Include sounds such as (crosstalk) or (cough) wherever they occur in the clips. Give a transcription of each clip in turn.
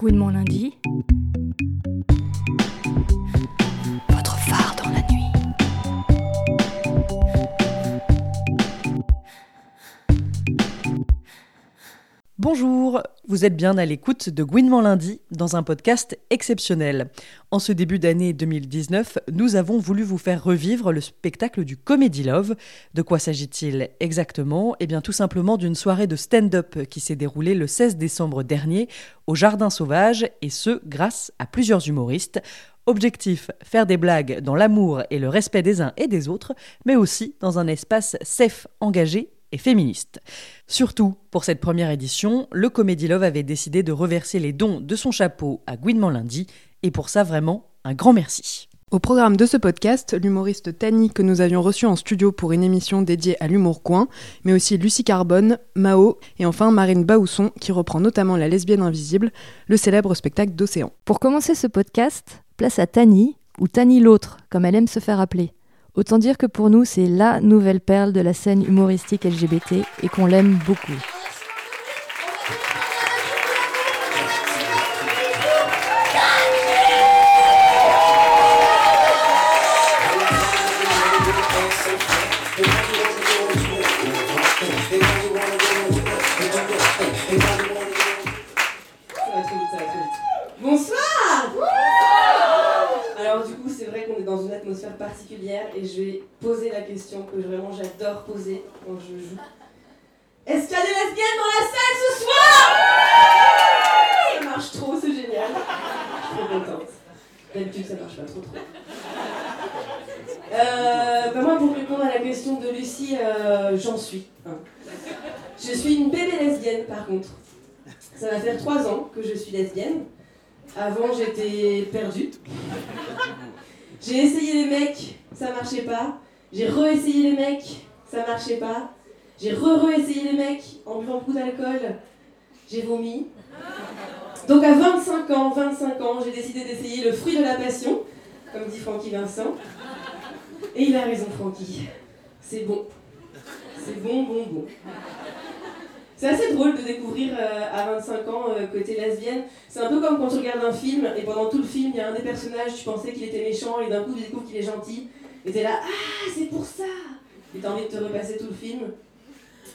Gouinement lundi. Bonjour, vous êtes bien à l'écoute de Gouinement lundi dans un podcast exceptionnel. En ce début d'année 2019, nous avons voulu vous faire revivre le spectacle du Comedy Love. De quoi s'agit-il exactement? Eh bien tout simplement d'une soirée de stand-up qui s'est déroulée le 16 décembre dernier au Jardin Sauvage et ce grâce à plusieurs humoristes. Objectif, faire des blagues dans l'amour et le respect des uns et des autres, mais aussi dans un espace safe, engagé et féministe. Surtout, pour cette première édition, le Comedy Love avait décidé de reverser les dons de son chapeau à Gouinement Lundi, et pour ça vraiment, un grand merci. Au programme de ce podcast, l'humoriste Tani que nous avions reçu en studio pour une émission dédiée à l'humour coin, mais aussi Lucie Carbone, Mao et enfin Marine Baousson qui reprend notamment La lesbienne invisible, le célèbre spectacle d'Océan. Pour commencer ce podcast, place à Tani, ou Tani l'autre, comme elle aime se faire appeler. Autant dire que pour nous, c'est la nouvelle perle de la scène humoristique LGBT et qu'on l'aime beaucoup. Et je vais poser la question que vraiment j'adore poser quand je joue. Est-ce qu'il y a des lesbiennes dans la salle ce soir Ça marche trop, c'est génial. Je suis trop contente. D'habitude, ça marche pas trop trop. Euh, bah moi, pour répondre à la question de Lucie, euh, j'en suis. Je suis une bébé lesbienne par contre. Ça va faire trois ans que je suis lesbienne. Avant, j'étais perdue. J'ai essayé les mecs, ça marchait pas. J'ai re-essayé les mecs, ça marchait pas. J'ai re-re-essayé les mecs en buvant beaucoup d'alcool. J'ai vomi. Donc à 25 ans, 25 ans, j'ai décidé d'essayer le fruit de la passion, comme dit Francky Vincent. Et il a raison, Francky. C'est bon. C'est bon, bon, bon. C'est assez drôle de découvrir euh, à 25 ans euh, que t'es lesbienne. C'est un peu comme quand tu regardes un film et pendant tout le film, il y a un des personnages, tu pensais qu'il était méchant et d'un coup tu découvres qu'il est gentil. Et t'es là, ah, c'est pour ça Et t'as envie de te repasser tout le film.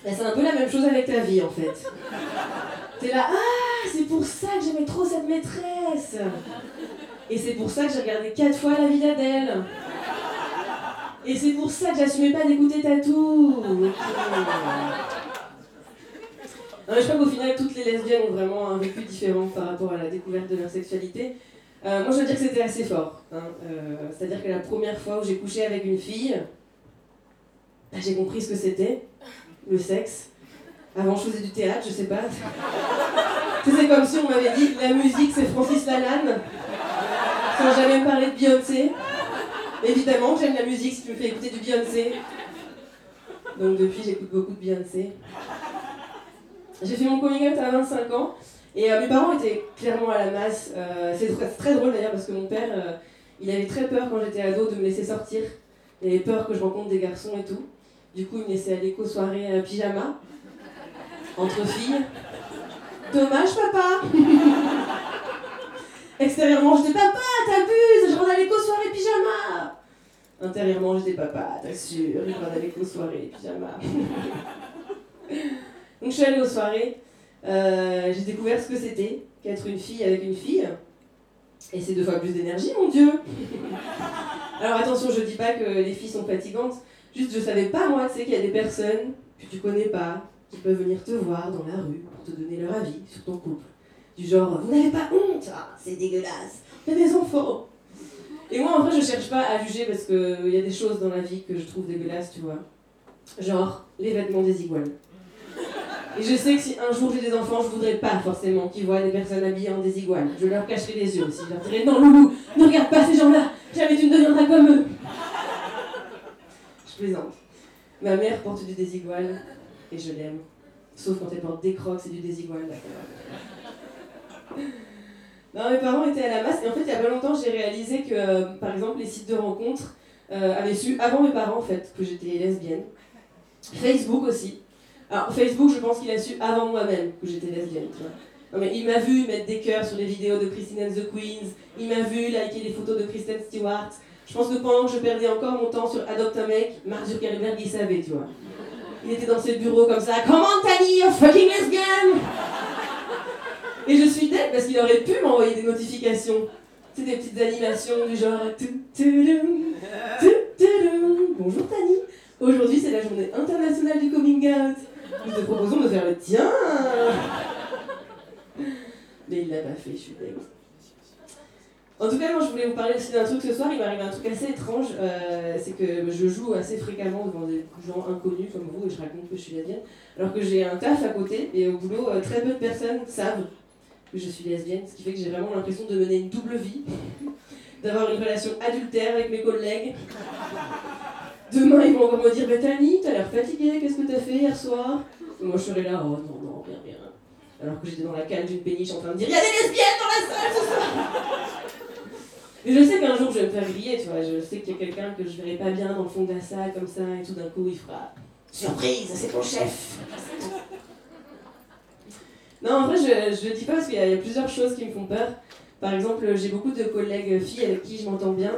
C'est un peu la même chose avec ta vie en fait. T'es là, ah, c'est pour ça que j'aimais trop cette maîtresse Et c'est pour ça que j'ai regardé 4 fois la vie d'Adèle. Et c'est pour ça que j'assumais pas d'écouter Tatou. Je crois qu'au final, toutes les lesbiennes ont vraiment un vécu différent par rapport à la découverte de leur sexualité. Euh, moi, je veux dire que c'était assez fort. hein. Euh, C'est-à-dire que la première fois où j'ai couché avec une fille, bah, j'ai compris ce que c'était, le sexe. Avant, je faisais du théâtre, je sais pas. C'est comme si on m'avait dit la musique, c'est Francis Lalanne, sans jamais me parler de Beyoncé. Évidemment, j'aime la musique si tu me fais écouter du Beyoncé. Donc, depuis, j'écoute beaucoup de Beyoncé. J'ai fait mon coming out à 25 ans et euh, mes parents étaient clairement à la masse. Euh, c'est très, drôle d'ailleurs parce que mon père, euh, il avait très peur quand j'étais ado de me laisser sortir. Il avait peur que je rencontre des garçons et tout. Du coup, il me laissait aller qu'aux soirées pyjama, entre filles. Dommage, papa (laughs) Extérieurement, j'étais papa, t'abuses, je rentre aller qu'aux soirées pyjama Intérieurement, j'étais papa, t'assures, je rentre aller qu'aux soirées pyjama. (laughs) Donc je suis allée aux soirées, euh, j'ai découvert ce que c'était qu'être une fille avec une fille. Et c'est deux fois plus d'énergie, mon Dieu (laughs) Alors attention, je dis pas que les filles sont fatigantes, juste je savais pas moi, tu sais, qu'il y a des personnes que tu connais pas, qui peuvent venir te voir dans la rue pour te donner leur avis sur ton couple. Du genre, vous n'avez pas honte Ah, c'est dégueulasse Il y a des enfants Et moi, en vrai, je cherche pas à juger parce qu'il y a des choses dans la vie que je trouve dégueulasses, tu vois. Genre, les vêtements des iguales. Et je sais que si un jour j'ai des enfants, je voudrais pas forcément qu'ils voient des personnes habillées en désigual. Je leur cacherai les yeux aussi. Je leur dirais non, loulou, ne regarde pas ces gens-là, jamais tu ne deviendras comme eux. Je plaisante. Ma mère porte du désigual et je l'aime. Sauf quand elle porte des crocs, c'est du désigual. Non, mes parents étaient à la masse et en fait, il y a pas longtemps, j'ai réalisé que, euh, par exemple, les sites de rencontres euh, avaient su, avant mes parents en fait, que j'étais lesbienne. Facebook aussi. Alors, Facebook, je pense qu'il a su avant moi-même que j'étais lesbienne, tu vois. mais il m'a vu mettre des cœurs sur les vidéos de Christine and the Queens, il m'a vu liker les photos de Kristen Stewart. Je pense que pendant que je perdais encore mon temps sur Adopt un mec, Mark Zuckerberg il savait, tu vois. Il était dans ses bureaux comme ça, Comment Tani, you're fucking lesbian? Et je suis dead parce qu'il aurait pu m'envoyer des notifications. C'est des petites animations du genre Bonjour Tani, aujourd'hui c'est la journée internationale du coming out. Nous te proposons de faire le tien. Mais il l'a pas fait, je suis dingue. En tout cas, moi je voulais vous parler aussi d'un truc ce soir. Il m'arrive un truc assez étrange. Euh, c'est que je joue assez fréquemment devant des gens inconnus comme vous et je raconte que je suis lesbienne. Alors que j'ai un taf à côté et au boulot, euh, très peu de personnes savent que je suis lesbienne. Ce qui fait que j'ai vraiment l'impression de mener une double vie, d'avoir une relation adultère avec mes collègues. Demain, ils vont encore me dire Bethany, t'as l'air fatiguée, qu'est-ce que t'as fait hier soir? Moi je serai là, oh non, non, rien, rien. Alors que j'étais dans la cale d'une péniche en train de dire Y'a des lesbiennes dans la salle ce Mais je sais qu'un jour je vais me faire griller, tu vois. Je sais qu'il y a quelqu'un que je verrai pas bien dans le fond de la salle comme ça, et tout d'un coup il fera Surprise, c'est ton chef Non, en vrai, je, je le dis pas parce qu'il y, a plusieurs choses qui me font peur. Par exemple, j'ai beaucoup de collègues filles avec qui je m'entends bien.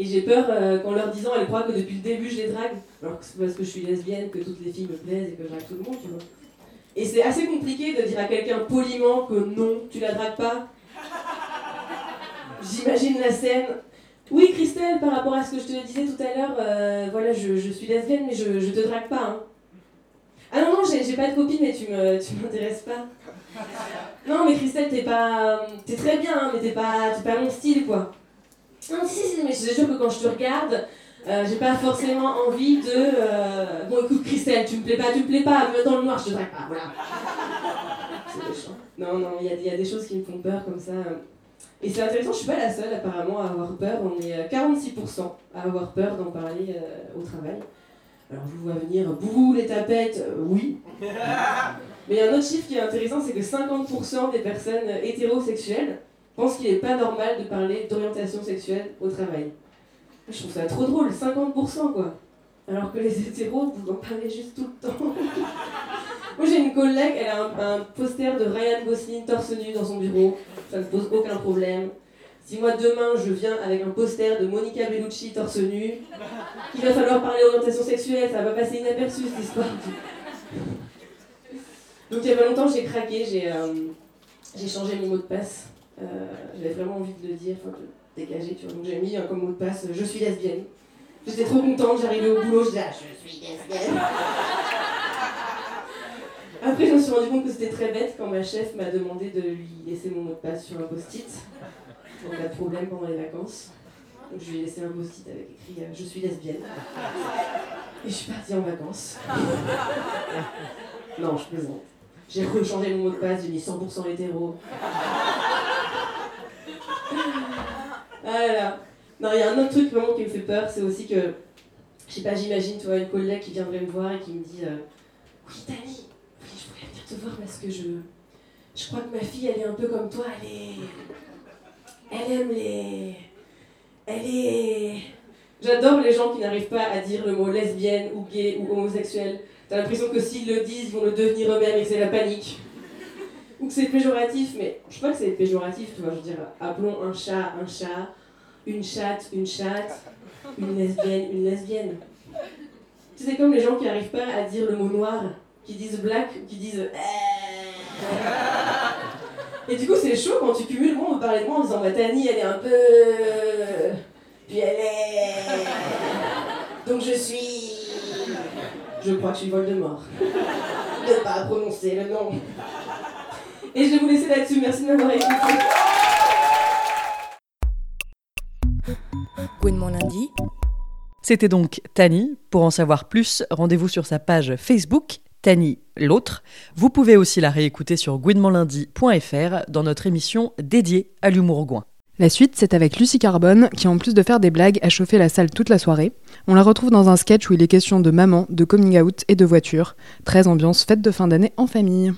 Et j'ai peur euh, qu'en leur disant, elles croient que depuis le début je les drague, alors que c'est parce que je suis lesbienne que toutes les filles me plaisent et que je drague tout le monde, tu vois. Et c'est assez compliqué de dire à quelqu'un poliment que non, tu la dragues pas. J'imagine la scène. Oui, Christelle, par rapport à ce que je te disais tout à l'heure, euh, voilà, je, suis lesbienne, mais je, je te drague pas. Hein. Ah non, non, j'ai pas de copine, mais tu m'intéresses pas. Non, mais Christelle, t'es pas. T'es très bien, hein, mais t'es pas, pas mon style, quoi. Non, si, si, mais je te jure que quand je te regarde, euh, j'ai pas forcément envie de. Euh, bon, écoute, Christelle, tu me plais pas, tu me plais pas, me dans le noir, je te drague pas, voilà. C'est méchant. Non, non, il y, y, a des choses qui me font peur comme ça. Et c'est intéressant, je suis pas la seule apparemment à avoir peur. On est 46% à avoir peur d'en parler euh, au travail. Alors je vous vois venir, bouh, les tapettes, euh, oui. (laughs) Mais il y a un autre chiffre qui est intéressant, c'est que 50% des personnes hétérosexuelles pensent qu'il n'est pas normal de parler d'orientation sexuelle au travail. Je trouve ça trop drôle, 50% quoi. Alors que les hétéros, vous en parlez juste tout le temps. (laughs) Moi j'ai une collègue, elle a un, poster de Ryan Gosling torse nu dans son bureau, ça ne pose aucun problème. Si moi demain je viens avec un poster de Monica Bellucci torse nu, qu'il va falloir parler d'orientation sexuelle, ça va passer inaperçu cette histoire. Donc il y a pas longtemps j'ai craqué, j'ai euh, changé mon mot de passe. Euh, J'avais vraiment envie de le dire, enfin de dégager, tu vois. Donc j'ai mis euh, comme mot de passe je suis lesbienne. J'étais trop contente, j'arrivais au boulot, je disais ah, je suis lesbienne. (laughs) Après, je me suis rendu compte que c'était très bête quand ma chef m'a demandé de lui laisser mon mot de passe sur un post-it. En cas de problème pendant les vacances. Donc je lui ai laissé un post-it avec écrit euh, Je suis lesbienne. Et je suis partie en vacances. Non, je plaisante. J'ai rechangé mon mot de passe, j'ai mis 100% hétéro. Ah là là. Non, il y a un autre truc vraiment qui me fait peur, c'est aussi que, je sais pas, j'imagine, tu vois, une collègue qui viendrait me voir et qui me dit euh, Oui, Tani, oui, je voulais venir te voir parce que je, je crois que ma fille, elle est un peu comme toi, elle est. Elle aime les. Elle est. J'adore les gens qui n'arrivent pas à dire le mot lesbienne ou gay ou homosexuel. T'as l'impression que s'ils le disent, ils vont le devenir eux-mêmes et que c'est la panique. Ou que c'est péjoratif, mais je crois que c'est péjoratif, tu vois. Je veux dire, appelons un chat un chat, une chatte une chatte, une lesbienne une lesbienne. Tu sais, comme les gens qui n'arrivent pas à dire le mot noir, qui disent black, qui disent. Et du coup, c'est chaud quand tu cumules, moi, on me de moi en disant, bah, Tani, elle est un peu. Puis elle est. Donc je suis. Je crois que je suis Voldemort. De pas prononcer le nom. Et je vais vous laisser là-dessus. Merci de m'avoir écouté. Gouinement lundi. C'était donc Tani. Pour en savoir plus, rendez-vous sur sa page Facebook, Tani l'autre. Vous pouvez aussi la réécouter sur gouinementlundi.fr dans notre émission dédiée à l'humour gouin. La suite, c'est avec Lucie Carbone, qui en plus de faire des blagues, a chauffé la salle toute la soirée. On la retrouve dans un sketch où il est question de maman, de coming out et de voiture. Très ambiance fête de fin d'année en famille.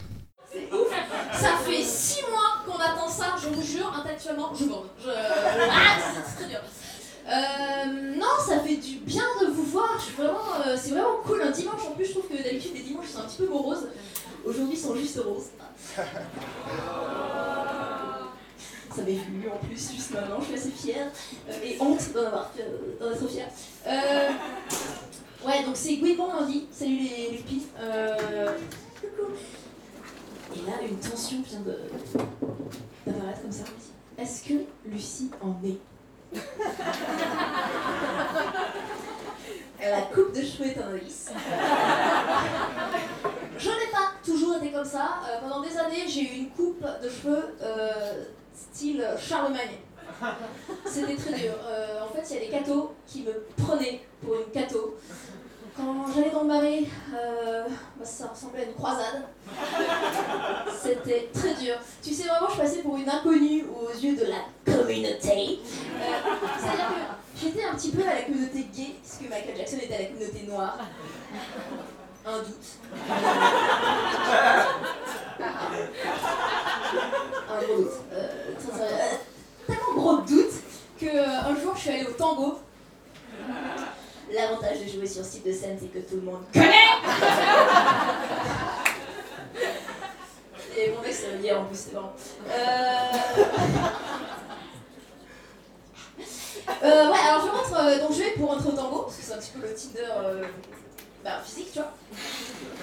C'est ouf Ça fait 6 mois qu'on attend ça, je vous jure, intellectuellement, je bande. Je... Ah, c'est très dur. Euh, non, ça fait du bien de vous voir. Je suis vraiment, euh, c'est vraiment cool. Un dimanche en plus, je trouve que d'habitude les dimanches c'est un petit peu. Aujourd'hui, sont juste roses. Ça m'est venu en plus juste maintenant, je suis assez fière. Euh, et honte d'en avoir, euh, d'en être fière. Euh, ouais, donc c'est Gwyn lundi. Salut les, les pis. Euh. Et là, une tension vient de d'apparaître comme ça. Est-ce que Lucie en est La coupe de cheveux est un indice. Je n'ai pas toujours été comme ça. Euh, pendant des années, j'ai eu une coupe de cheveux euh, style Charlemagne. C'était très dur. Euh, en fait, il y a des cathos qui me prenaient pour une catho. Quand j'allais dans le marais, bah, ça ressemblait à une croisade. C'était très dur. Tu sais, vraiment, je passais pour une inconnue aux yeux de la C'est-à-dire que j'étais un petit peu à la communauté gay, puisque Michael Jackson était à la communauté noire. Un doute. Un gros doute. Euh. Euh, tellement gros doute que euh, un jour je suis allée au tango. L'avantage de jouer sur ce type de scène, c'est que tout le monde connaît Et mon mec, ça veut dire en plus, c'est. Euh... euh, ouais, alors je euh, donc je vais pour rentrer au tango, parce que c'est un petit peu le Tinder euh, bah, physique, tu vois.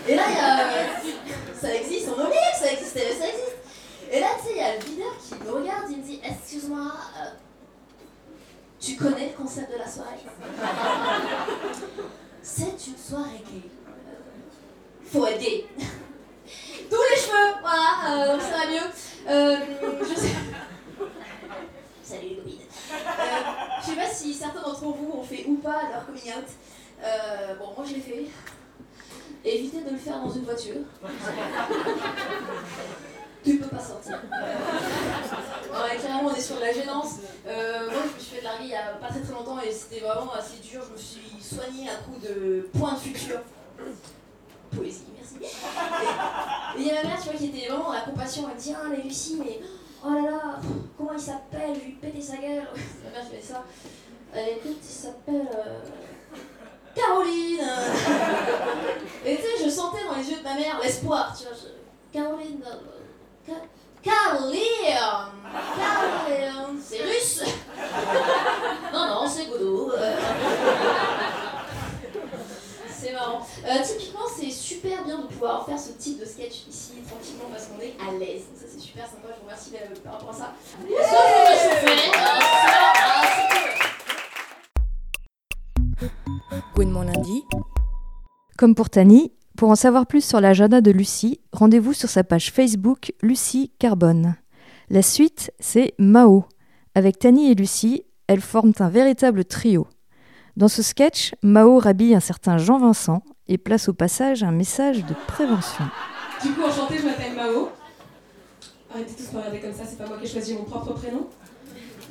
Et là, il y a. ça existe, on oublie ça mais ça existe. Et là, tu sais, il y a le leader qui me regarde, il me dit Excuse-moi, tu connais le concept de la soirée? C'est une soirée gay. Faut être gay. Tous les cheveux, voilà, ça va mieux. Je sais. Salut les copines. Euh, je sais pas si certains d'entre vous ont fait ou pas leur coming out. Euh, bon, moi je l'ai fait. Évitez de le faire dans une voiture. Tu peux pas sortir. Clairement, on est sur de la gênance. Euh, moi, je me suis fait larguer il y a pas très très longtemps et c'était vraiment assez dur. Je me suis soignée à coup de points de futur. Poésie, merci. Et il y a ma mère, tu vois, qui était vraiment dans la compassion. Elle me dit Ah, mais Lucie, mais oh là là, comment il s'appelle Je vais lui péter sa gueule. (laughs) Ma mère qui fait ça. Euh, écoute, il s'appelle. euh, Caroline (laughs) Et tu sais, je sentais dans les yeux de ma mère l'espoir, tu vois. je- Caroline. euh, Ca- Caroline Caroline C'est russe (laughs) Non, non, c'est Godot. Marrant. Euh, typiquement, c'est super bien de pouvoir faire ce type de sketch ici tranquillement parce qu'on est à l'aise. Donc ça, c'est super sympa. Je vous remercie euh, par rapport à ça. Je euh, ça, c'est cool. Gwen mon lundi. Comme pour Tani, pour en savoir plus sur l'agenda de Lucie, rendez-vous sur sa page Facebook Lucie Carbone. La suite, c'est Mao. Avec Tani et Lucie, elles forment un véritable trio. Dans ce sketch, Mao rhabille un certain Jean Vincent et place au passage un message de prévention. Du coup, enchantée, je m'appelle Mao. Arrêtez tous de me regarder comme ça, c'est pas moi qui ai choisi mon propre prénom.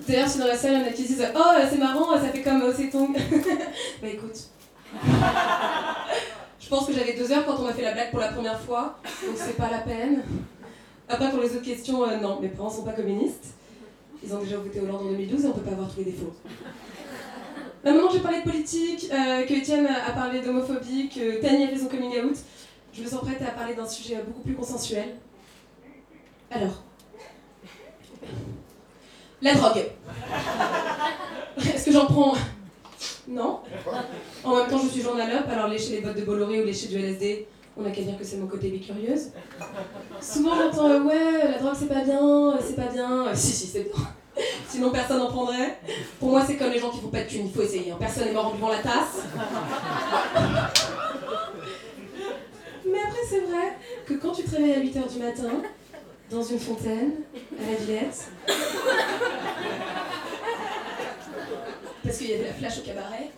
D'ailleurs, si dans la salle, il y en a qui disent Oh, c'est marrant, ça fait comme Mao Zedong. (laughs) bah écoute. (laughs) je pense que j'avais deux heures quand on m'a fait la blague pour la première fois, donc c'est pas la peine. Après, pour les autres questions, euh, non, mes parents sont pas communistes. Ils ont déjà voté Hollande en 2012 et on peut pas avoir tous les défauts. Là, maintenant, j'ai parlé de politique, euh, que Étienne a parlé d'homophobie, que Tani a fait son coming out. Je me sens prête à parler d'un sujet beaucoup plus consensuel. Alors. La drogue. Est-ce que j'en prends? Non. En même temps, je suis journalope, alors lécher les bottes de Bolloré ou lécher du LSD, on n'a qu'à dire que c'est mon côté bicurieuse. Souvent, j'entends euh, Ouais, la drogue c'est pas bien, euh, c'est pas bien. Si, si, c'est bien. (laughs) Sinon, personne n'en prendrait. Pour moi, c'est comme les gens qui font pas de thunes, il faut essayer. hein. Personne n'est mort en buvant la tasse. (laughs) Mais après, c'est vrai que quand tu te réveilles à 8h du matin, dans une fontaine, à la Villette, parce qu'il y a de la flash au cabaret,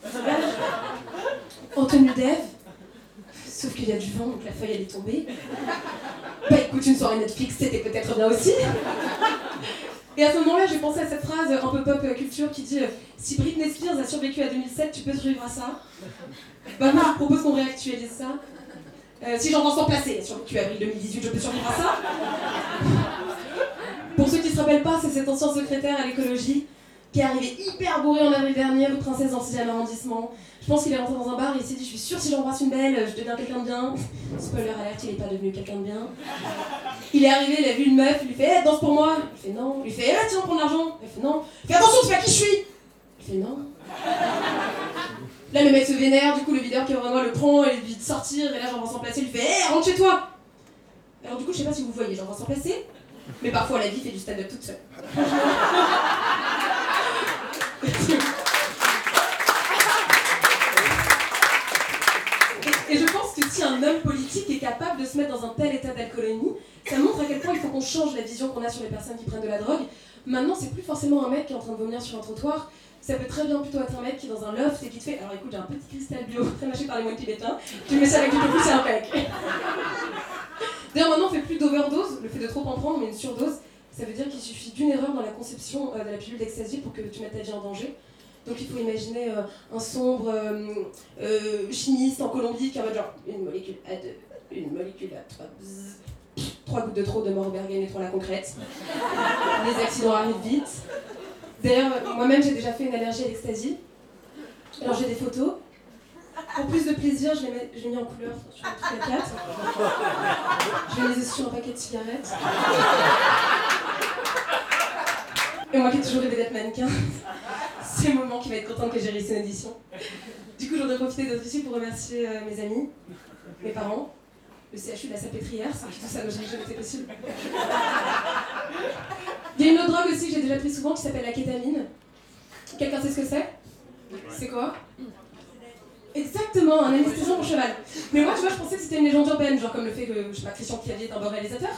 en tenue d'Ève, sauf qu'il y a du vent, donc la feuille elle est tombée. Bah écoute, une soirée Netflix, c'était peut-être bien aussi. Et à ce moment-là, j'ai pensé à cette phrase un peu pop culture qui dit euh, Si Britney Spears a survécu à 2007, tu peux survivre à ça Bah moi, je propose qu'on réactualise ça. Euh, si Jean-Vincent Placé a survécu à avril 2018, je peux survivre à ça Pour ceux qui se rappellent pas, c'est cet ancien secrétaire à l'écologie qui est arrivé hyper bourré en avril dernier, rue Princesse dans le 6 arrondissement. Je pense qu'il est rentré dans un bar et il s'est dit Je suis sûr, si j'embrasse une belle, je deviens quelqu'un de bien. Spoiler alerte, il n'est pas devenu quelqu'un de bien. Il est arrivé, il a vu une meuf, il lui fait Eh, danse pour moi Il fait non. Il fait Eh, tiens, prends de l'argent Il fait non. Il fait Attention, tu sais pas qui je suis Il fait non. Là, le mec se vénère, du coup, le videur qui est vraiment le prend et lui dit de sortir. Et là, Jean-Vincent Placé lui fait Hé, rentre chez toi Alors, du coup, je sais pas si vous voyez Jean-Vincent Placé, mais parfois la vie fait du stand-up toute seule. Un homme politique est capable de se mettre dans un tel état d'alcoolémie, ça montre à quel point il faut qu'on change la vision qu'on a sur les personnes qui prennent de la drogue. Maintenant, c'est plus forcément un mec qui est en train de vomir sur un trottoir, ça peut très bien plutôt être un mec qui est dans un loft et qui te fait Alors écoute, j'ai un petit cristal bio très (laughs) mâché par les moines tibétains, tu mets ça avec du tofu, c'est un pec. (laughs) D'ailleurs, maintenant, on fait plus d'overdose, le fait de trop en prendre, mais une surdose. Ça veut dire qu'il suffit d'une erreur dans la conception euh, de la pilule d'ecstasy pour que tu mettes ta vie en danger. Donc il faut imaginer euh, un sombre euh, euh, chimiste en Colombie qui en mode genre une molécule à deux, une molécule à trois, bzzz, trois gouttes de trop de mort et trois la concrète. (laughs) Les accidents arrivent vite. D'ailleurs, moi-même j'ai déjà fait une allergie à l'ecstasy. Alors j'ai des photos. Pour plus de plaisir, je les, mets, je les mis en couleur sur truc à 4. Je les ai sur un paquet de cigarettes. Et moi qui ai toujours rêvé d'être mannequin, c'est le moment qui va être contente que j'ai réussi une audition. Du coup, j'en ai profité d'être ici pour remercier euh, mes amis, mes parents, le CHU de la Salpêtrière, sans qui tout ça n'aurait jamais été possible. Il y a une autre drogue aussi que j'ai déjà pris souvent qui s'appelle la kétamine. Quelqu'un sait ce que c'est? C'est quoi? Exactement, un anesthésiant pour cheval. Mais moi, tu vois, je pensais que c'était une légende urbaine, genre comme le fait que, je sais pas, Christian Clavier est un bon réalisateur.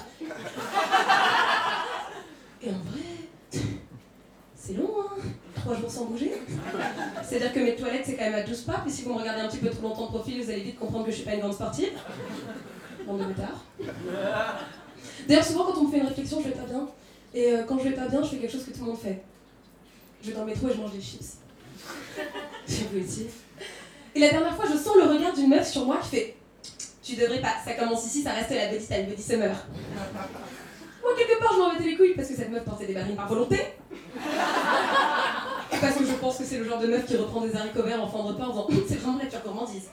Et en vrai, c'est long, hein Trois jours sans bouger. C'est-à-dire que mes toilettes, c'est quand même à 12 pas, et si vous me regardez un petit peu trop longtemps de profil, vous allez vite comprendre que je suis pas une grande sportive. Bande de bâtards. D'ailleurs, souvent, quand on me fait une réflexion, je vais pas bien. Et euh, quand je vais pas bien, je fais quelque chose que tout le monde fait. Je vais dans le métro et je mange des chips. C'est positif. Et la dernière fois, je sens le regard d'une meuf sur moi qui fait Tu devrais pas, ça commence ici, ça reste la body time, body summer. Moi, quelque part, je m'en mettais les couilles parce que cette meuf portait des barines par volonté. Parce que je pense que c'est le genre de meuf qui reprend des haricots verts en fin de repas en disant C'est vraiment la pure gourmandise.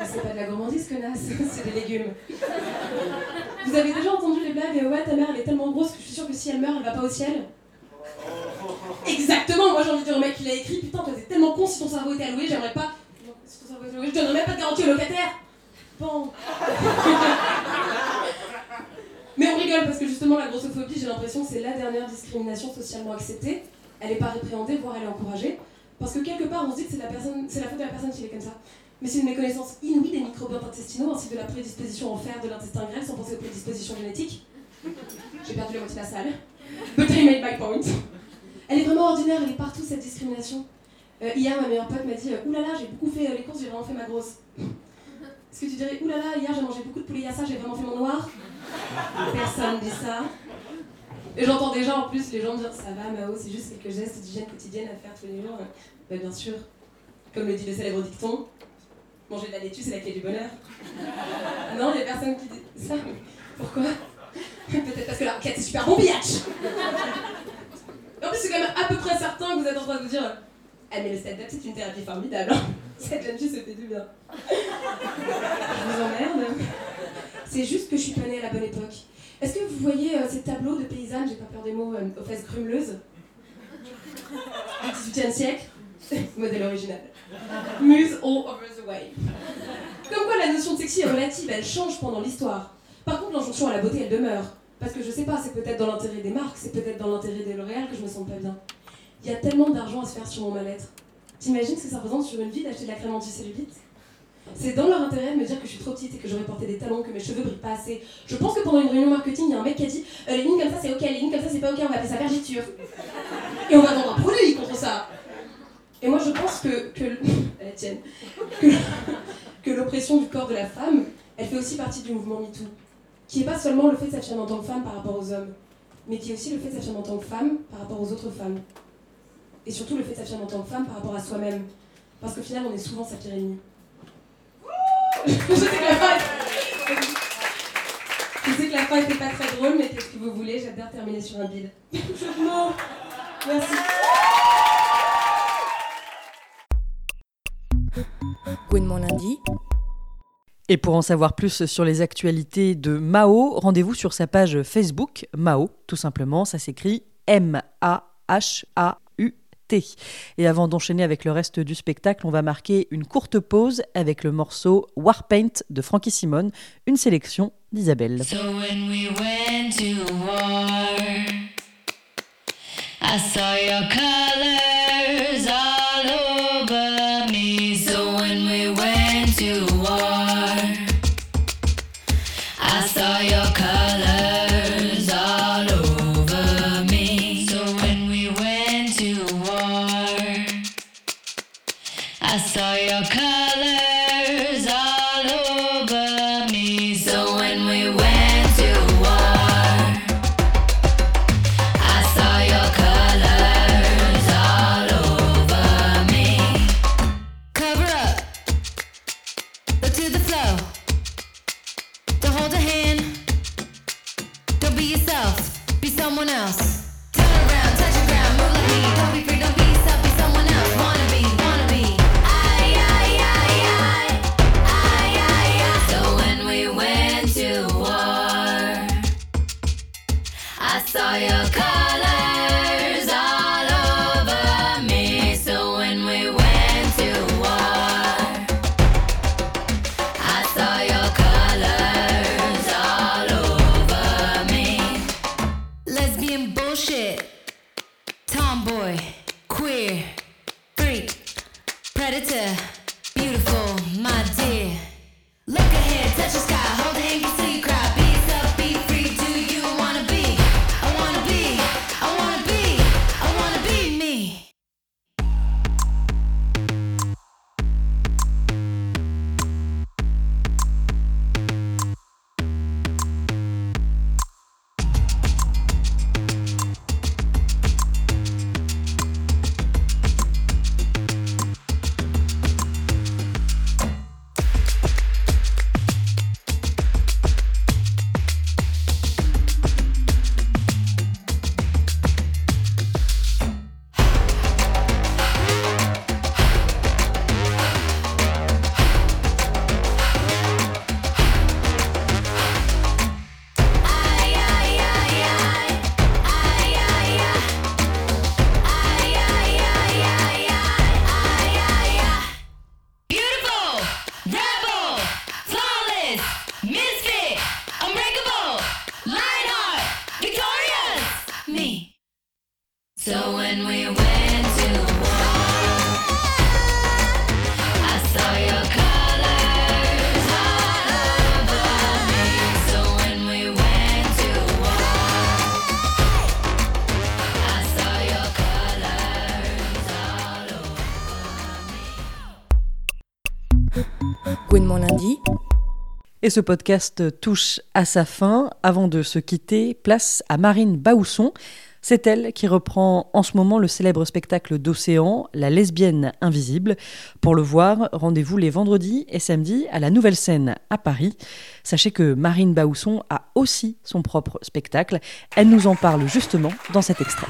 Ah, c'est pas de la gourmandise, connasse, (laughs) c'est des légumes. Vous avez déjà entendu les blagues Ouais, ta mère elle est tellement grosse que je suis sûre que si elle meurt, elle va pas au ciel Exactement, moi j'ai envie de dire au mec qui l'a écrit Putain, toi t'es tellement con, si ton cerveau était alloué, j'aimerais pas. Non, Si ton cerveau était alloué, je donnerais même pas de garantie au locataire (laughs) Mais on rigole parce que justement la grossophobie, j'ai l'impression c'est la dernière discrimination socialement acceptée. Elle n'est pas répréhendée, voire elle est encouragée. Parce que quelque part on se dit que c'est la, personne, c'est la faute de la personne qui est comme ça. Mais c'est une méconnaissance inouïe des microbiotes intestinaux ainsi que de la prédisposition en fer de l'intestin grêle sans penser aux prédispositions génétiques. J'ai perdu la moitié de la salle. But I made my point. Elle est vraiment ordinaire, elle est partout cette discrimination. Euh, hier, ma meilleure pote m'a dit euh, Oulala, j'ai beaucoup fait euh, les courses, j'ai vraiment fait ma grosse. Est-ce que tu dirais Oulala, hier j'ai mangé beaucoup de poulet yassa, j'ai vraiment fait mon noir Personne dit ça. Et j'entends déjà en plus les gens dire Ça va, Mao, c'est juste quelques gestes d'hygiène quotidienne à faire tous les jours. Bah, bien sûr. Comme le dit le célèbre dicton Manger de la laitue, c'est la clé du bonheur. non, il y a personne qui dit ça. Pourquoi? Peut-être parce que la roquette est super bon Et en plus, c'est quand même à peu près certain que vous êtes en train de vous dire Ah, mais le stand-up, c'est une thérapie formidable. Hein. (laughs) Cette jeune fille se fait du bien. Je vous emmerde. C'est juste que je suis pas née à la bonne époque. Est-ce que vous voyez euh, ces tableaux de paysannes, j'ai pas peur des mots, euh, aux fesses grumeleuses Du 18e siècle? (laughs) Modèle original. Muse all over the way. Comme quoi la notion de sexy est relative, elle change pendant l'histoire. Par contre, l'injonction à la beauté, elle demeure. Parce que je sais pas, c'est peut-être dans l'intérêt des marques, c'est peut-être dans l'intérêt des L'Oréal que je me sens pas bien. Il y a tellement d'argent à se faire sur mon mal-être. T'imagines ce que ça représente sur une vie d'acheter de la crème anti-cellulite C'est dans leur intérêt de me dire que je suis trop petite et que j'aurais porté des talons, que mes cheveux brillent pas assez. Je pense que pendant une réunion marketing, il y a un mec qui a dit Euh, les lignes comme ça c'est ok, les lignes comme ça c'est pas ok, on va appeler ça vergiture. Et on va vendre un produit contre ça. Et moi je pense que, que (laughs) la tienne, (laughs) que, l'oppression du corps de la femme, elle fait aussi partie du mouvement MeToo, qui est pas seulement le fait de s'affirmer en tant que femme par rapport aux hommes, mais qui est aussi le fait de s'affirmer en tant que femme par rapport aux autres femmes. Et surtout le fait de s'affirmer en tant que femme par rapport à soi-même. Parce qu'au final, on est souvent sa pire ennemie. Je sais que la phrase- l'instant était pas très drôle, mais qu'est-ce que vous voulez? J'adore terminer sur un bide. (laughs) non Merci. Gouinement lundi. Et pour en savoir plus sur les actualités de Mao, rendez-vous sur sa page Facebook, Mao, tout simplement, ça s'écrit Et avant d'enchaîner avec le reste du spectacle, on va marquer une courte pause avec le morceau Warpaint de Frankie Simone, une sélection d'Isabelle. War, Et ce podcast touche à sa fin. Avant de se quitter, place à Marine Baousson. C'est elle qui reprend en ce moment le célèbre spectacle d'Océan, La lesbienne invisible. Pour le voir, rendez-vous les vendredis et samedis à la Nouvelle Scène à Paris. Sachez que Marine Baousson a aussi son propre spectacle. Elle nous en parle justement dans cet extrait.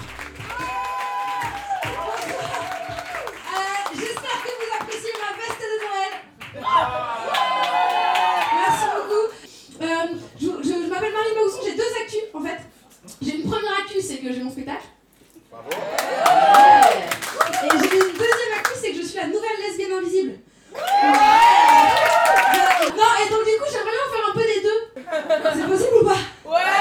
J'ai une première actu, c'est que j'ai mon spectacle. Ouais. Et j'ai une deuxième actu, c'est que je suis la nouvelle lesbienne invisible. Ouais. Non, et donc du coup, j'aimerais bien faire un peu des deux. C'est possible ou pas? Ouais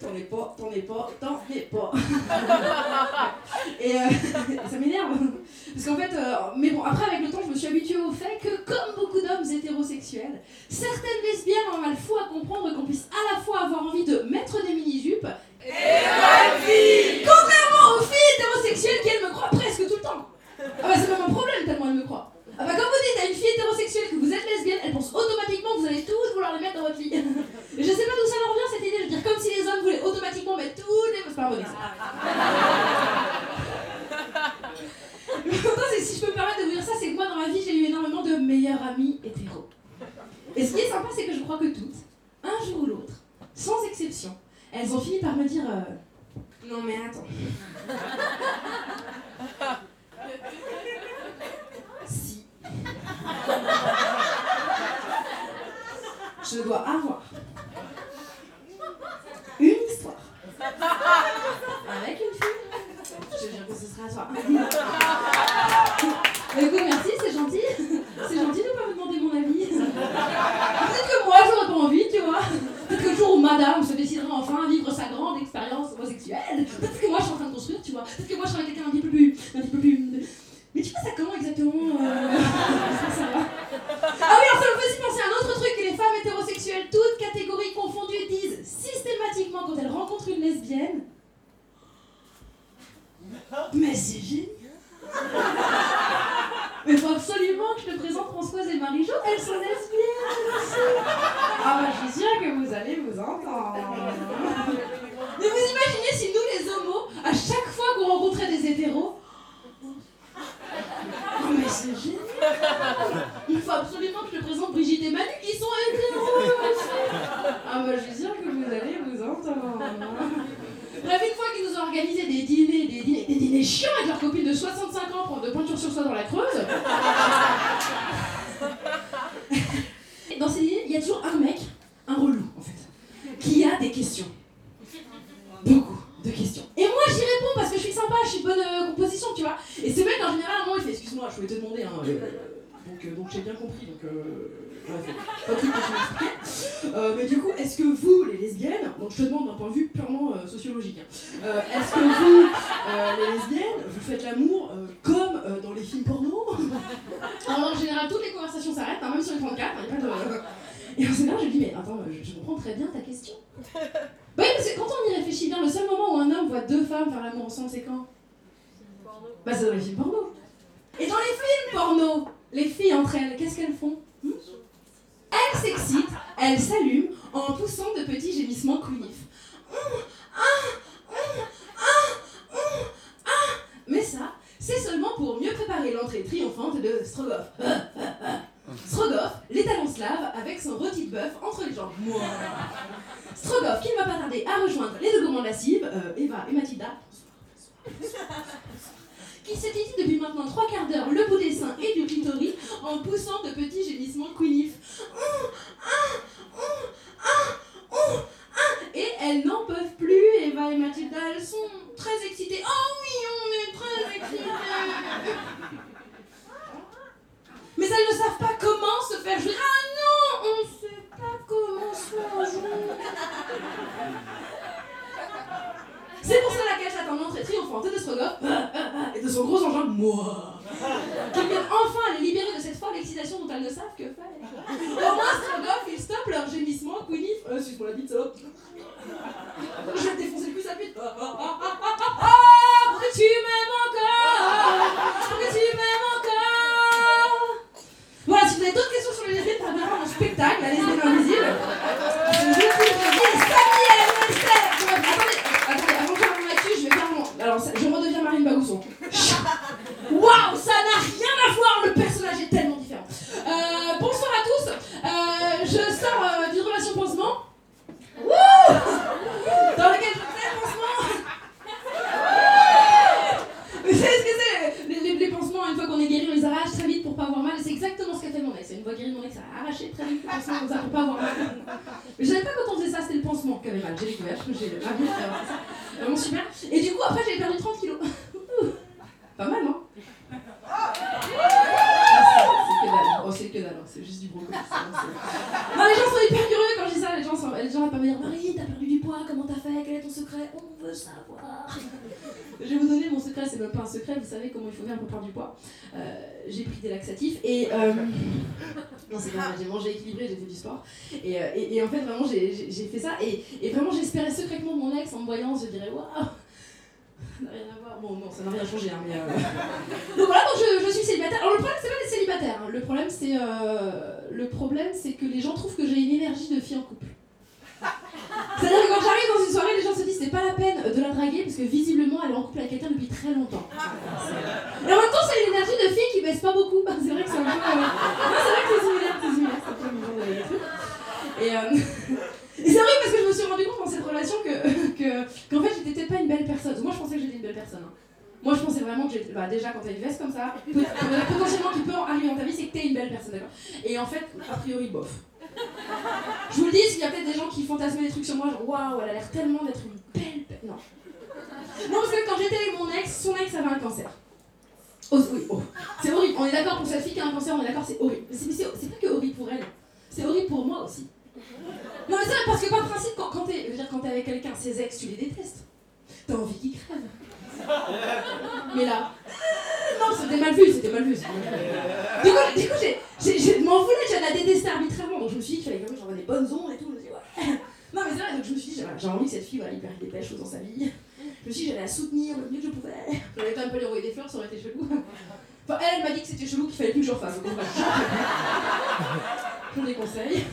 T'en es pas, t'en es pas, t'en es pas. et euh, ça m'énerve. Parce qu'en fait, euh, mais bon, après avec le temps, je me suis habituée au fait que, comme beaucoup d'hommes hétérosexuels, certaines lesbiennes ont mal fou à comprendre qu'on puisse à la fois avoir envie de mettre des mini-jupes et la vie Contrairement aux filles hétérosexuelles qui, elles, me croient presque tout le temps. Ah bah c'est même un problème tellement elles me croient. Ah bah quand vous dites à une fille hétérosexuelle que vous êtes lesbienne, elle pense automatiquement que vous allez tous vouloir les mettre dans votre lit. Je sais pas d'où ça leur vient cette idée de dire comme si les hommes voulaient automatiquement mettre toutes les. C'est pas un bonnet, ah, (laughs) c'est si je peux me permettre de vous dire ça, c'est que moi dans ma vie j'ai eu énormément de meilleurs amis hétéros. Et ce qui est sympa, c'est que je crois que toutes, un jour ou l'autre, sans exception, elles ont fini par me dire euh, Non mais attends. Strogoff. Strogoff, les talons slaves avec son rôti de bœuf entre les jambes. Strogoff qui ne va pas tarder à rejoindre les deux gourmands de euh, Eva et Mathilda, qui se titillent depuis maintenant trois quarts d'heure le bout des seins et du clitoris en poussant de petits gémissements Queenie Euh, le problème, c'est que les gens trouvent que j'ai une énergie de fille en couple. C'est-à-dire que quand j'arrive dans une soirée, les gens se disent c'est pas la peine de la draguer parce que visiblement elle est en couple avec quelqu'un depuis très longtemps. Et en même temps, c'est une énergie de fille qui baisse pas beaucoup. Bah, c'est vrai que c'est un peu. Euh, c'est vrai que c'est similaire, c'est similaire, c'est un peu Et, euh... (laughs) Et c'est vrai parce que je me suis rendu compte dans cette relation que, qu'en fait, j'étais peut-être pas une belle personne. Moi, je pensais que j'étais une belle personne. Hein. Moi, je pensais vraiment que. Bah, déjà, quand t'as une veste comme ça, (laughs) potentiellement qui peut arriver dans ta vie, c'est que t'es une belle personne, d'accord? Et en fait, a priori, bof. Je vous le dis, s'il y a peut-être des gens qui fantasment des trucs sur moi, genre waouh, elle a l'air tellement d'être une belle. Non. Non, parce que quand j'étais avec mon ex, son ex avait un cancer. Oh, oui, oh. C'est horrible. On est d'accord pour cette fille qui a un cancer, on est d'accord, c'est horrible. C'est, pas que horrible pour elle, c'est horrible pour moi aussi. Non, mais vrai, parce que par principe, quand, quand t'es avec quelqu'un, ses ex, tu les détestes. T'as envie qu'ils crèvent. (laughs) Mais là, non, c'était mal vu, c'était mal vu. Du coup, du coup j'ai, j'ai, j'ai- m'en voulais, j'allais la détester arbitrairement. Donc je me suis dit qu'il fallait quand même que j'envoie des bonnes ondes et tout. Je me suis dit, ouais. (laughs) Non, mais c'est vrai, donc je me suis dit, j'ai, envie que cette fille, voilà, il perd des belles choses dans sa vie. Je me suis dit, j'allais la soutenir le mieux que je pouvais. J'allais quand même pas lui envoyer des fleurs, ça aurait été chelou. Enfin, elle, elle m'a dit que c'était chelou, qu'il fallait plus que je refasse. Donc. (laughs) Je les conseille.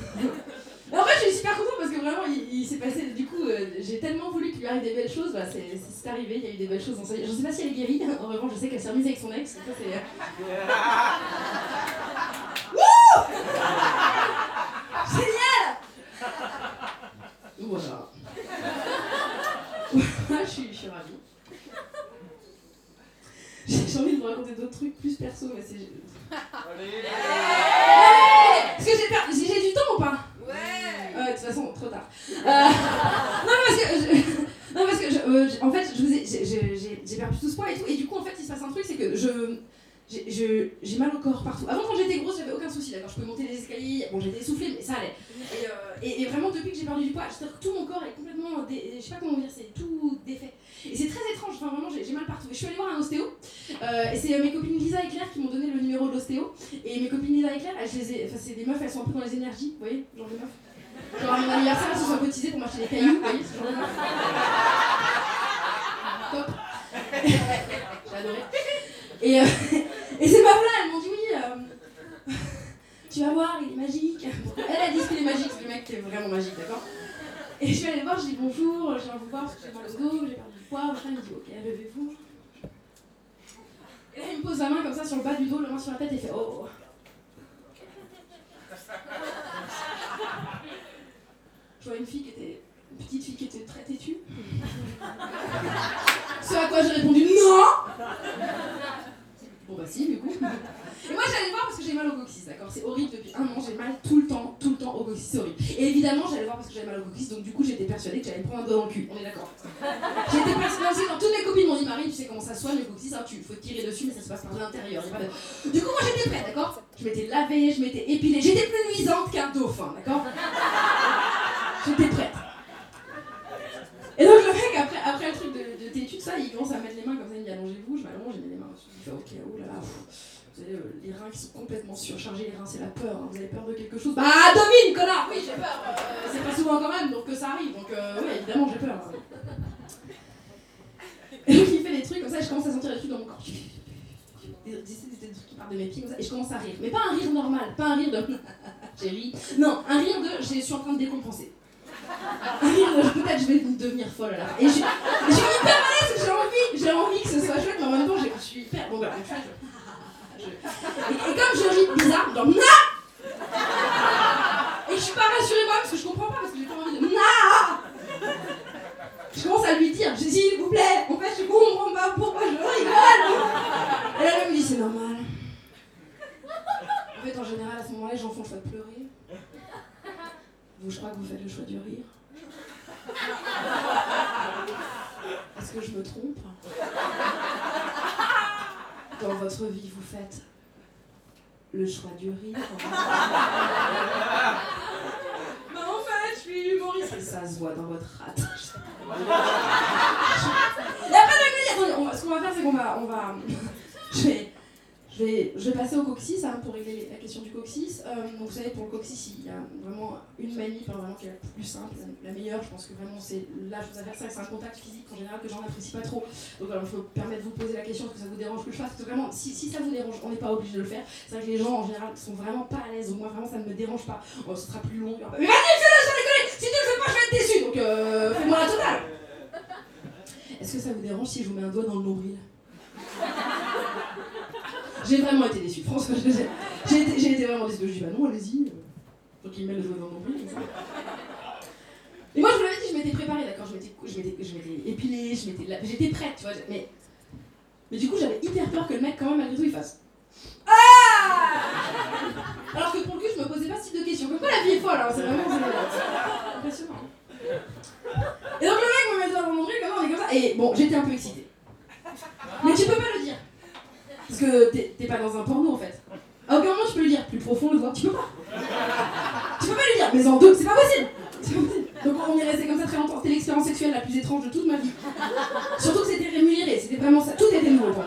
En fait, je suis super contente parce que vraiment, il, il s'est passé. Du coup, euh, j'ai tellement voulu qu'il lui arrive des belles choses. Bah, c'est, arrivé, il y a eu des belles choses dans sa. Je sais pas si elle est guérie. En revanche, je sais qu'elle s'est remise avec son ex. Ça, c'est. euh, (laughs) Wouh (laughs) Génial Voilà. (laughs) je, suis, je suis ravie. J'ai envie de vous raconter d'autres trucs plus perso, mais c'est. Est-ce que j'ai du temps ou pas? De toute façon, trop tard. Euh, (laughs) non, parce que. Non, parce que. je- euh, en fait, j'ai- perdu tout ce poids et tout. Et du coup, en fait, il se passe un truc, c'est que je. J'ai mal au corps partout. Avant, quand j'étais grosse, j'avais aucun souci, d'accord Je pouvais monter les escaliers. Bon, j'étais essoufflée, mais ça allait. Et, euh, vraiment, depuis que j'ai perdu du poids, que tout mon corps est complètement. dé- Je sais pas comment dire, c'est tout défait. Et c'est très étrange, enfin, vraiment, j'ai mal partout. Et je suis allée voir un ostéo. euh, et c'est mes copines Lisa et Claire qui m'ont donné le numéro de l'ostéo. Et mes copines Lisa et Claire, c'est des meufs, elles sont un peu dans les énergies, vous voyez Genre des meufs. Genre mon anniversaire, elles se sont cotisées pour m'acheter des cailloux, vous voyez ce genre de. Top. J'ai adoré. Et, euh, (laughs) et ces meufs-là, elles m'ont dit oui, euh, tu vas voir, il est magique. Elle a dit qu'il est magique, c'est le mec qui est vraiment magique, d'accord? Et je suis allée voir, je dis bonjour, je viens vous voir parce que j'ai mal au dos, j'ai perdu du poids. Machin, il me dit ok, levez-vous. Et là, il me pose la main comme ça sur le bas du dos, la main sur la tête, et il fait oh. Je vois une fille qui était. Une petite fille qui était très têtue. (laughs) Ce à quoi j'ai répondu non Bon bah si du coup. Et moi j'allais voir parce que j'ai mal au coccyx, d'accord C'est horrible depuis un an, j'ai mal tout le temps, tout le temps au coccyx, c'est horrible. Et évidemment j'allais voir parce que j'avais mal au coccyx, donc du coup j'étais persuadée que j'allais prendre un doigt dans le cul, on est d'accord J'étais persuadée, dans toutes mes copines m'ont dit Marie, tu sais comment ça soigne le coccyx, hein, tu faut tirer dessus mais ça se passe par l'intérieur. de- Du coup moi j'étais prête, d'accord Je m'étais lavée, je m'étais épilée, j'étais plus luisante qu'un dauphin, d'accord J'étais prête. Et donc le mec, après, après le truc de, de ça, il commence à mettre les mains comme ça, il me dit allongez-vous, je m'allonge, j'ai mis les mains dessus, il fait ok, oh là là, vous avez euh, les reins qui sont complètement surchargés, les reins c'est la peur, hein, vous avez peur de quelque chose Bah domine, connard, oui j'ai peur, euh, c'est pas souvent quand même, donc que ça arrive, donc euh, oui évidemment j'ai peur. Et donc il fait des trucs comme ça, et je commence à sentir des trucs dans mon corps. Des- des trucs qui partent de mes pieds comme ça, et je commence à rire. Mais pas un rire normal, pas un rire de (laughs) j'ai ri. Non, un rire de je suis en train de décompenser. De peut-être je vais devenir folle fin. Et je, je suis hyper j'ai envie, j'ai envie que ce soit chouette, mais en même temps je suis hyper. Bon, bah, tu vois, je- je- Et, comme je ris bizarre, genre NA Et je suis pas rassurée moi parce que je comprends pas, parce que j'ai pas envie de NA Je commence à lui dire, je dis s'il vous plaît, en fait je comprends pas pourquoi je rigole Et là elle me dit c'est normal. En fait en général à ce moment-là les gens font le de pleurer. Vous je crois que vous faites le choix du rire. Est-ce que je me trompe Dans votre vie vous faites le choix du rire. Mais en fait, je suis humoriste. Et ça se voit dans votre rate. Il y a pas de Attendez, on va- ce qu'on va faire, c'est qu'on va, on va, je vais, je vais, je vais passer au coccyx hein, pour régler la question du coccyx. Euh, donc vous savez, pour le coccyx, il y a vraiment une manip, hein, vraiment qui est la plus simple, la, meilleure. Je pense que vraiment c'est la chose à faire, ça, c'est un contact physique en général que j'en apprécie pas trop. Donc voilà, je me permettre de vous poser la question, est-ce que ça vous dérange que je fasse Parce que vraiment, si, si ça vous dérange, on n'est pas obligé de le faire. C'est vrai que les gens en général sont vraiment pas à l'aise. Donc moi, vraiment, ça ne me dérange pas. Bon, ce sera plus long. Mais vas-y, fais-le, sans déconner Si tu le fais pas, je vais être déçu. Donc euh, fais-moi la totale. Est-ce que ça vous dérange si je vous mets un doigt dans le nombril? J'ai vraiment été déçue, François. J'ai été, vraiment déçue. Je dis bah non, allez-y. Donc il me met le doigt dans nombril. comme ça. genre, je m'étais, je m'étais, je m'étais épilée, je m'étais, la- j'étais prête, tu vois. Mais, mais du coup, j'avais hyper peur que le mec, quand même, malgré tout, il fasse. Ah Alors que pour le coup, je me posais pas ce type de questions. Comme quoi, la vie est folle, hein, c'est vraiment impressionnant. Et donc, le mec me met dans mon truc, comme ça, on est comme ça. Et bon, j'étais un peu excitée. Mais tu peux pas le dire. Parce que t'es, pas dans un porno, en fait. À aucun moment, tu peux le dire. Plus profond, le doigt, tu peux pas. Tu peux pas le dire, mais en deux, c'est pas possible. Donc on est resté comme ça très longtemps. C'était l'expérience sexuelle la plus étrange de toute ma vie. Surtout que c'était rémunéré, c'était vraiment ça. Tout était nouveau pour.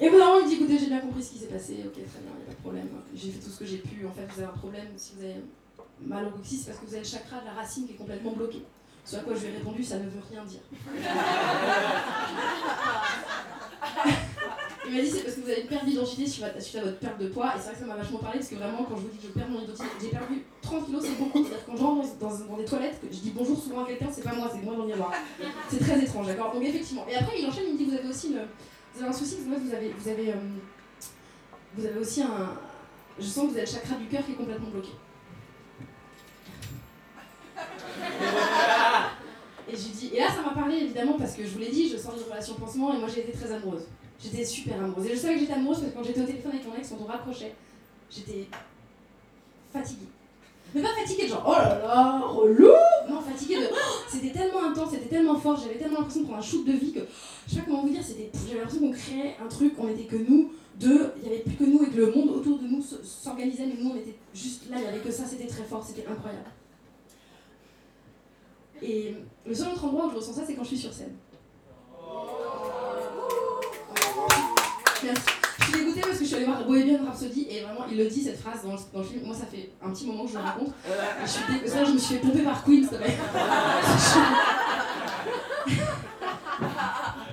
Et au bout il dit écoutez, j'ai bien compris ce qui s'est passé, ok, très bien, il n'y a pas de problème. J'ai fait tout ce que j'ai pu. En fait, vous avez un problème si vous avez mal au coccyx, c'est parce que vous avez le chakra de la racine qui est complètement bloqué. Ce à quoi je lui ai répondu ça ne veut rien dire. (laughs) Il m'a dit c'est parce que vous avez une perte d'identité suite à votre perte de poids et c'est vrai que ça m'a vachement parlé parce que vraiment quand je vous dis que je perds mon identité, j'ai perdu 30 kilos c'est beaucoup. C'est-à-dire quand je rentre dans, dans- des toilettes, que je dis bonjour souvent à quelqu'un, c'est pas moi, c'est moi dans le miroir. C'est très étrange, d'accord? Donc effectivement. Et après il enchaîne, il me dit vous avez aussi une, vous avez un souci, parce que moi, vous avez, vous avez, euh, vous avez aussi un, je sens que vous avez le chakra du cœur qui est complètement bloqué. Et j'ai dit, et là ça m'a parlé évidemment parce que je vous l'ai dit, je sors d'une relation pansement et moi j'ai été très amoureuse. J'étais super amoureuse. Et je savais que j'étais amoureuse parce que quand j'étais au téléphone avec mon ex, on raccrochait, j'étais fatiguée. Mais pas fatiguée de genre, oh là là, relou Non, fatiguée de, oh, c'était tellement intense, c'était tellement fort, j'avais tellement l'impression de prendre un shoot de vie que, je sais pas comment vous dire, c'était, j'avais l'impression qu'on créait un truc, on était que nous, deux, il y avait plus que nous et que le monde autour de nous s'organisait, mais nous on était juste là, il y avait que ça, c'était très fort, c'était incroyable. Et le seul autre endroit où je ressens ça, c'est quand je suis sur scène. Merci. Je suis dégoûtée parce que je suis allée voir Bohemian Rhapsody et vraiment il le dit cette phrase dans le, film. Moi ça fait un petit moment que je le raconte. Et je suis ça, je me suis fait pomper par Queen, s'il te plaît.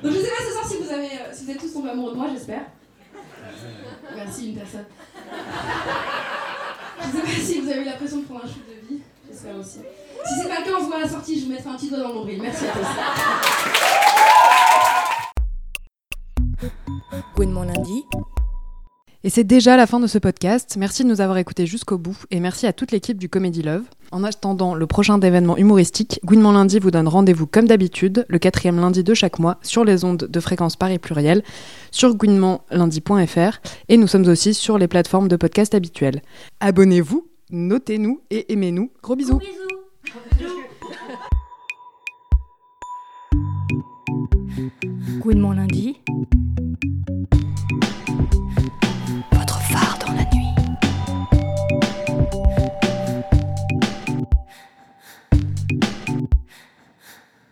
Donc je sais pas ce soir si vous avez, euh, si vous êtes tous tombés amoureux de moi, j'espère. Merci une personne. Je sais pas si vous avez eu l'impression de prendre un shoot de vie, j'espère aussi. Si c'est pas le cas, on se voit à la sortie, je vous mettrai un petit doigt dans le nombril. Merci à tous. Gwen mon lundi. Et c'est déjà la fin de ce podcast. Merci de nous avoir écoutés jusqu'au bout et merci à toute l'équipe du Comedy Love. En attendant le prochain événement humoristique, Gouinement Lundi vous donne rendez-vous comme d'habitude le quatrième lundi de chaque mois sur les ondes de fréquence Paris Pluriel, sur gouinementlundi.fr et nous sommes aussi sur les plateformes de podcast habituelles. Abonnez-vous, notez-nous et aimez-nous. Gros bisous. Gouinement lundi.